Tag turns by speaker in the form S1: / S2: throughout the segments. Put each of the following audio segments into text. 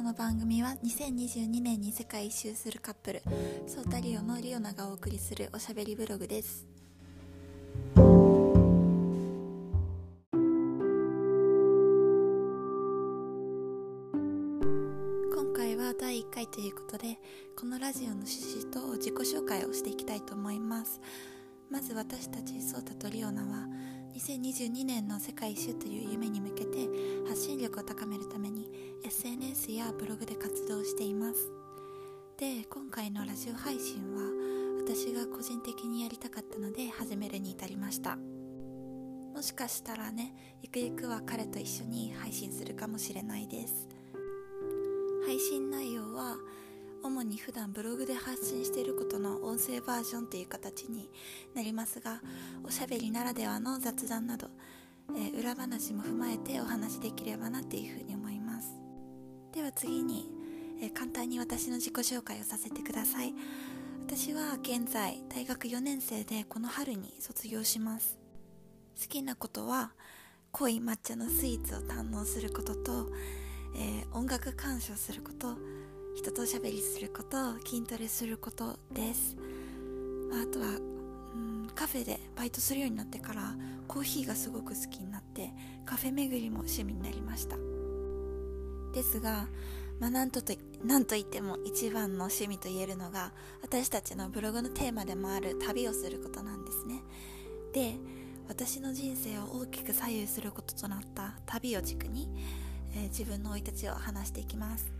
S1: この番組は2022年に世界一周するカップルソータリオのリオナがお送りするおしゃべりブログです。今回は第1回ということでこのラジオの趣旨と自己紹介をしていきたいと思います。まず私たちソータとリオナは2022年の世界一周という夢に向けて発信力を高めるために SNS やブログで活動しています。で今回のラジオ配信は私が個人的にやりたかったので始めるに至りました。もしかしたらねゆくゆくは彼と一緒に配信するかもしれないです。配信内容は主に普段ブログで発信していることの音声バージョンという形になりますがおしゃべりならではの雑談など、えー、裏話も踏まえてお話しできればなっていうふうに思います。では次に、えー、簡単に私の自己紹介をさせてください。私は現在大学4年生でこの春に卒業します。好きなことは濃い抹茶のスイーツを堪能することと、えー、音楽鑑賞すること。人とおしゃべりすること筋トレすることです、あ、とはうんカフェでバイトするようになってからコーヒーがすごく好きになってカフェ巡りも趣味になりました。ですが、まあ、なんととなんといっても一番の趣味と言えるのが私たちのブログのテーマでもある旅をすることなんですね。で私の人生を大きく左右することとなった旅を軸に、えー、自分の生い立ちを話していきます。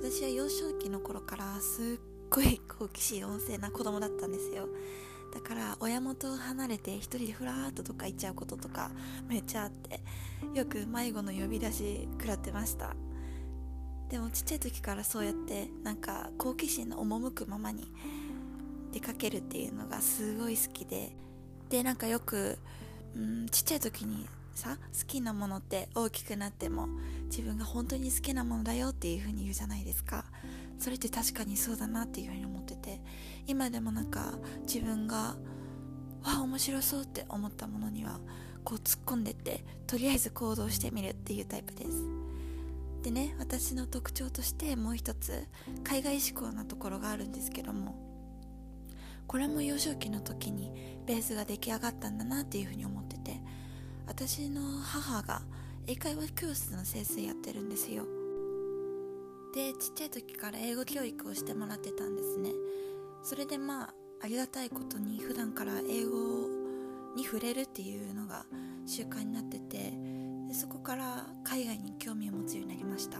S1: 私は幼少期の頃からすっごい好奇心旺盛な子供だったんですよ。だから親元を離れて一人でふらーっととか行っちゃうこととかめっちゃあってよく迷子の呼び出し食らってました。でもちっちゃい時からそうやってなんか好奇心の赴くままに出かけるっていうのがすごい好きで。でなんかよく、うん、ちっちゃい時にさ好きなものって大きくなっても自分が本当に好きなものだよっていう風に言うじゃないですか。それって確かにそうだなっていう風に思ってて今でもなんか自分がわあ面白そうって思ったものにはこう突っ込んでってとりあえず行動してみるっていうタイプです。でね私の特徴としてもう一つ海外志向なところがあるんですけどもこれも幼少期の時にベースが出来上がったんだなっていうふうに思ってて私の母が英会話教室の先生やってるんですよ。でちっちゃい時から英語教育をしてもらってたんですね。それでまあありがたいことに普段から英語に触れるっていうのが習慣になっててでそこから海外に興味を持つようになりました。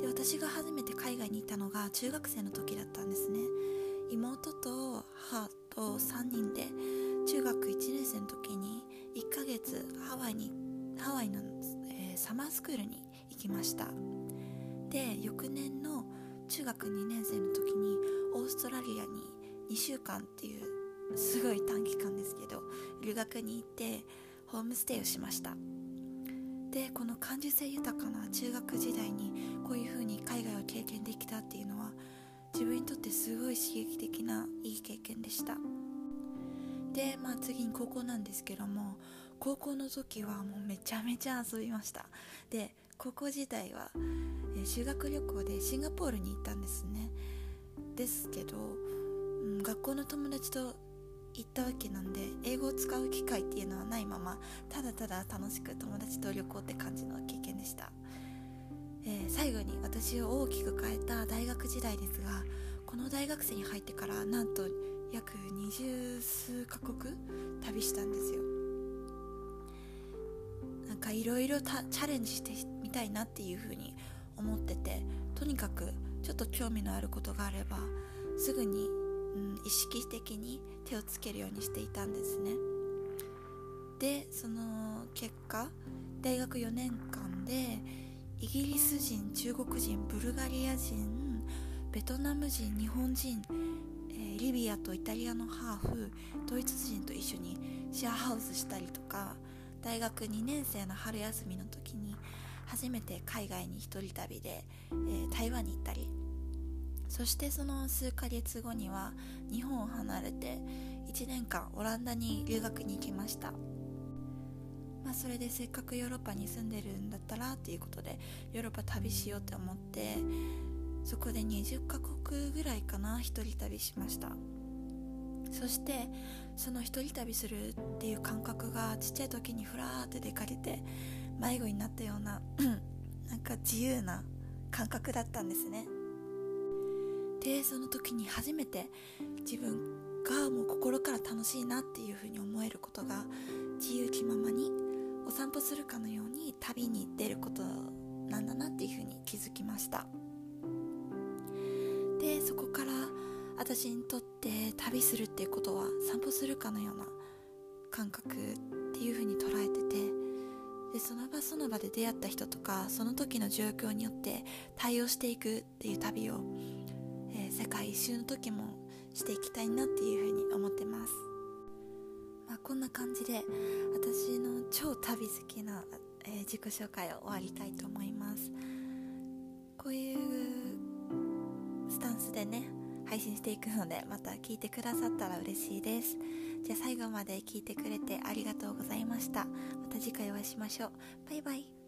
S1: で私が初めて海外に行ったのが中学生の時だったんですね。妹と母と3人で中学1年生の時に1ヶ月ハワイにハワイの、えー、サマースクールに行きました。で翌年の中学2年生の時にオーストラリアに2週間っていうすごい短期間ですけど留学に行ってホームステイをしました。でこの感受性豊かな中学時代にこういう風に海外を経験できたっていうのは自分にとってすごい刺激的ないい経験でした。で、まあ、次に高校なんですけども高校の時はもうめちゃめちゃ遊びました。で高校時代は、え修学旅行でシンガポールに行ったんですね。ですけど、うん、学校の友達と行ったわけなんで英語を使う機会っていうのはないままただただ楽しく友達と旅行って感じの経験でした、えー、最後に私を大きく変えた大学時代ですがこの大学生に入ってからなんと約二十数カ国旅したんですよ。なんかいろいろチャレンジしてみたいなっていうふうに思っててとにかくちょっと興味のあることがあればすぐに、うん、意識的に手をつけるようにしていたんですね。でその結果大学4年間でイギリス人中国人ブルガリア人ベトナム人日本人リビアとイタリアのハーフドイツ人と一緒にシェアハウスしたりとか大学2年生の春休みの時に初めて海外に一人旅で、えー、台湾に行ったり。そしてその数ヶ月後には日本を離れて1年間オランダに留学に行きました。まあ、それでせっかくヨーロッパに住んでるんだったらっていうことでヨーロッパ旅しようって思ってそこで20カ国ぐらいかな一人旅しました。そしてその一人旅するっていう感覚がちっちゃい時にふらーって出かけて迷子になったような なんか自由な感覚だったんですね。でその時に初めて自分がもう心から楽しいなっていうふうに思えることが自由気ままにお散歩するかのように旅に出ることなんだなっていうふうに気づきました。でそこから私にとって旅するっていうことは散歩するかのような感覚っていうふうに捉えててでその場その場で出会った人とかその時の状況によって対応していくっていう旅を、えー、世界一周の時もしていきたいなっていうふうに思ってます、まあ、こんな感じで私の超旅好きな、えー、自己紹介を終わりたいと思います。こういうでね配信していくのでまた聞いてくださったら嬉しいです。じゃあ最後まで聞いてくれてありがとうございました。また次回お会いしましょう。バイバイ。